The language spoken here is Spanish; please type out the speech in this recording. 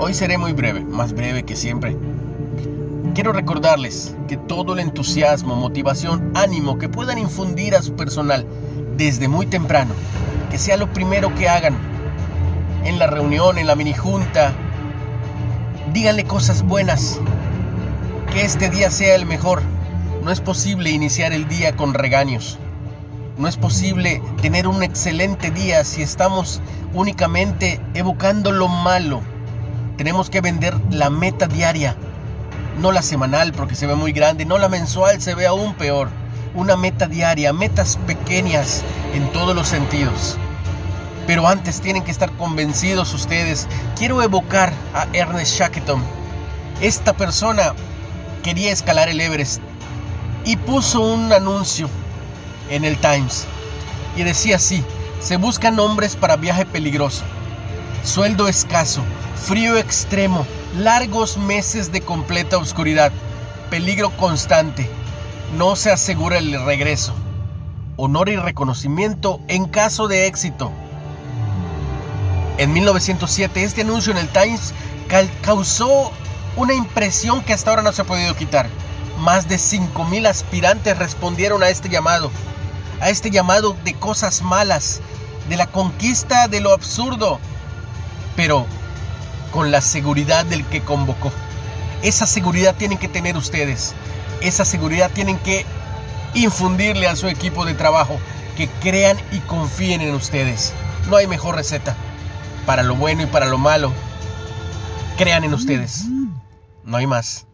Hoy seré muy breve, más breve que siempre. Quiero recordarles que todo el entusiasmo, motivación, ánimo que puedan infundir a su personal desde muy temprano, que sea lo primero que hagan en la reunión, en la mini junta, díganle cosas buenas, que este día sea el mejor. No es posible iniciar el día con regaños. No es posible tener un excelente día si estamos únicamente evocando lo malo tenemos que vender la meta diaria, no la semanal porque se ve muy grande, no la mensual se ve aún peor. Una meta diaria, metas pequeñas en todos los sentidos. Pero antes tienen que estar convencidos ustedes. Quiero evocar a Ernest Shackleton. Esta persona quería escalar el Everest y puso un anuncio en el Times y decía así, se buscan hombres para viaje peligroso, sueldo escaso, frío extremo, largos meses de completa oscuridad, peligro constante. No se asegura el regreso. Honor y reconocimiento en caso de éxito. En 1907 este anuncio en el Times causó una impresión que hasta ahora no se ha podido quitar. Más de 5.000 aspirantes respondieron a este llamado, a este llamado de cosas malas, de la conquista de lo absurdo. Pero con la seguridad del que convocó. Esa seguridad tienen que tener ustedes. Esa seguridad tienen que infundirle a su equipo de trabajo. Que crean y confíen en ustedes. No hay mejor receta. Para lo bueno y para lo malo. Crean en ustedes. No hay más.